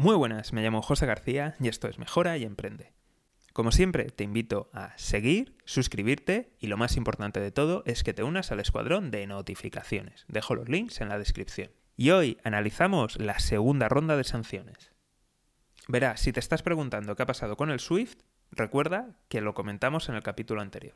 Muy buenas, me llamo José García y esto es Mejora y Emprende. Como siempre, te invito a seguir, suscribirte y lo más importante de todo es que te unas al escuadrón de notificaciones. Dejo los links en la descripción. Y hoy analizamos la segunda ronda de sanciones. Verás, si te estás preguntando qué ha pasado con el SWIFT, recuerda que lo comentamos en el capítulo anterior.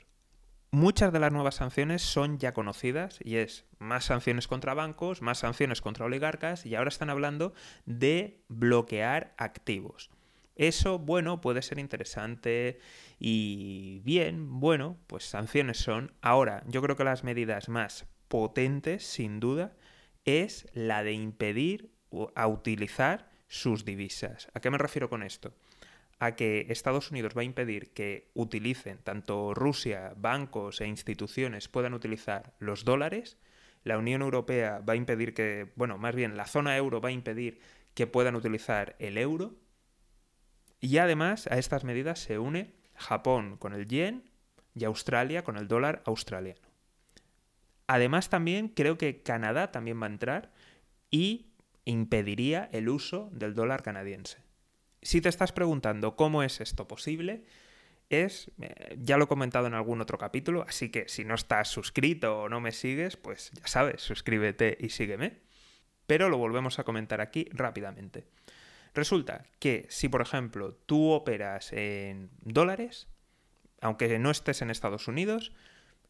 Muchas de las nuevas sanciones son ya conocidas y es más sanciones contra bancos, más sanciones contra oligarcas y ahora están hablando de bloquear activos. Eso, bueno, puede ser interesante y bien, bueno, pues sanciones son. Ahora, yo creo que las medidas más potentes, sin duda, es la de impedir a utilizar sus divisas. ¿A qué me refiero con esto? A que Estados Unidos va a impedir que utilicen, tanto Rusia, bancos e instituciones puedan utilizar los dólares, la Unión Europea va a impedir que, bueno, más bien la zona euro va a impedir que puedan utilizar el euro, y además a estas medidas se une Japón con el yen y Australia con el dólar australiano. Además también creo que Canadá también va a entrar y impediría el uso del dólar canadiense. Si te estás preguntando cómo es esto posible, es, eh, ya lo he comentado en algún otro capítulo, así que si no estás suscrito o no me sigues, pues ya sabes, suscríbete y sígueme. Pero lo volvemos a comentar aquí rápidamente. Resulta que si, por ejemplo, tú operas en dólares, aunque no estés en Estados Unidos,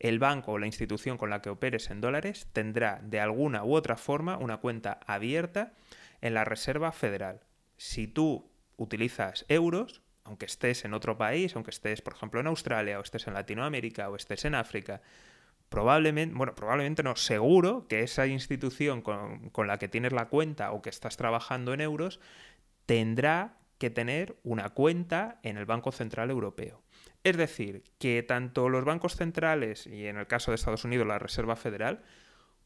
el banco o la institución con la que operes en dólares tendrá de alguna u otra forma una cuenta abierta en la Reserva Federal. Si tú utilizas euros, aunque estés en otro país, aunque estés, por ejemplo, en Australia, o estés en Latinoamérica, o estés en África, probablemente, bueno, probablemente no, seguro que esa institución con, con, la que tienes la cuenta o que estás trabajando en euros tendrá que tener una cuenta en el Banco Central Europeo. Es decir, que tanto los bancos centrales y en el caso de Estados Unidos la Reserva Federal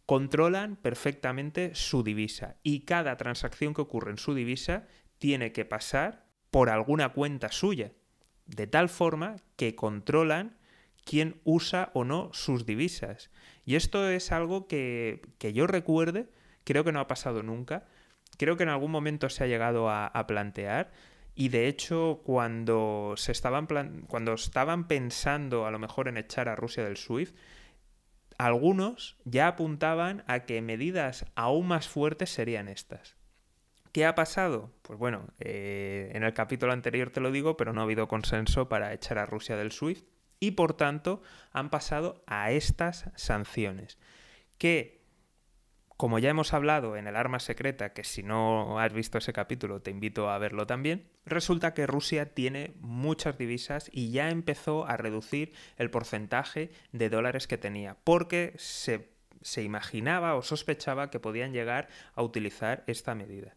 controlan perfectamente su divisa y cada transacción que ocurre en su divisa tiene que pasar por alguna cuenta suya, de tal forma que controlan quién usa o no sus divisas. Y esto es algo que, yo recuerde, creo que no ha pasado nunca, creo que en algún momento se ha llegado a, plantear. Y de hecho, cuando se estaban cuando estaban pensando a lo mejor en echar a Rusia del SWIFT, algunos ya apuntaban a que medidas aún más fuertes serían estas. ¿Qué ha pasado? Pues bueno, eh, en el capítulo anterior te lo digo, pero no ha habido consenso para echar a Rusia del SWIFT y por tanto han pasado a estas sanciones que, como ya hemos hablado en el arma secreta, que si no has visto ese capítulo te invito a verlo también, resulta que Rusia tiene muchas divisas y ya empezó a reducir el porcentaje de dólares que tenía, porque se, se imaginaba o sospechaba que podían llegar a utilizar esta medida.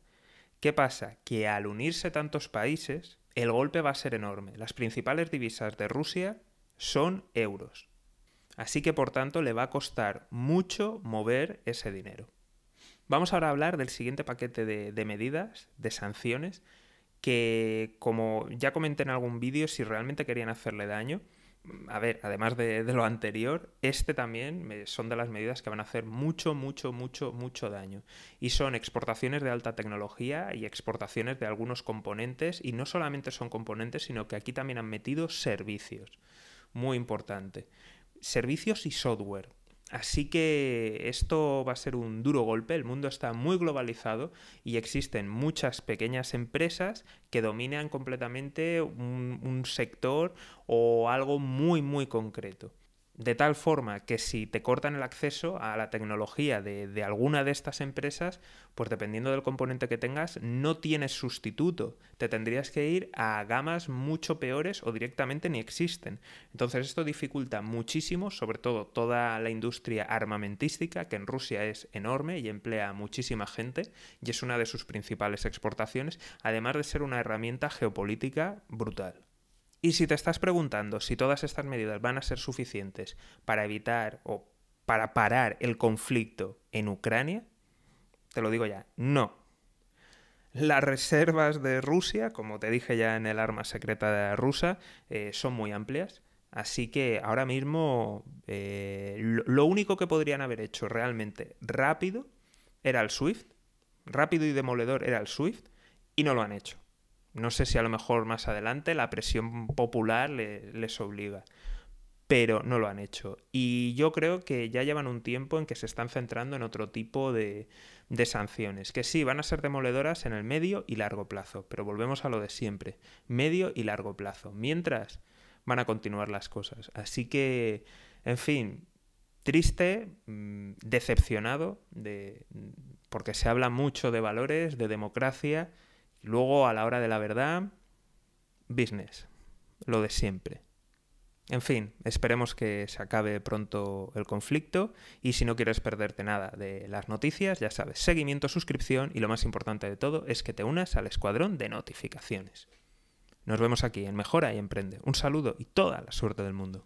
¿Qué pasa? Que al unirse tantos países, el golpe va a ser enorme. Las principales divisas de Rusia son euros. Así que por tanto le va a costar mucho mover ese dinero. Vamos ahora a hablar del siguiente paquete de, medidas, de sanciones, que como ya comenté en algún vídeo, si realmente querían hacerle daño, a ver, además de, lo anterior, este también son de las medidas que van a hacer mucho, mucho, mucho, mucho daño. Y son exportaciones de alta tecnología y exportaciones de algunos componentes. Y no solamente son componentes, sino que aquí también han metido servicios. Muy importante. Servicios y software. Así que esto va a ser un duro golpe, el mundo está muy globalizado y existen muchas pequeñas empresas que dominan completamente un, sector o algo muy muy concreto de tal forma que si te cortan el acceso a la tecnología de, alguna de estas empresas, pues dependiendo del componente que tengas, no tienes sustituto. Te tendrías que ir a gamas mucho peores o directamente ni existen. Entonces esto dificulta muchísimo, sobre todo toda la industria armamentística, que en Rusia es enorme y emplea a muchísima gente, y es una de sus principales exportaciones, además de ser una herramienta geopolítica brutal. Y si te estás preguntando si todas estas medidas van a ser suficientes para evitar o para parar el conflicto en Ucrania, te lo digo ya, no. Las reservas de Rusia, como te dije ya en el arma secreta rusa, eh, son muy amplias. Así que ahora mismo eh, lo único que podrían haber hecho realmente rápido era el SWIFT. Rápido y demoledor era el SWIFT y no lo han hecho. No sé si a lo mejor más adelante la presión popular les obliga, pero no lo han hecho. Y yo creo que ya llevan un tiempo en que se están centrando en otro tipo de, de sanciones, que sí, van a ser demoledoras en el medio y largo plazo, pero volvemos a lo de siempre, medio y largo plazo. Mientras van a continuar las cosas. Así que, en fin, triste, mm, decepcionado, de, porque se habla mucho de valores, de democracia, luego a la hora de la verdad, business, lo de siempre. En fin, esperemos que se acabe pronto el conflicto y si no quieres perderte nada de las noticias, ya sabes, seguimiento, suscripción y lo más importante de todo es que te unas al escuadrón de notificaciones. Nos vemos aquí en Mejora y Emprende. Un saludo y toda la suerte del mundo.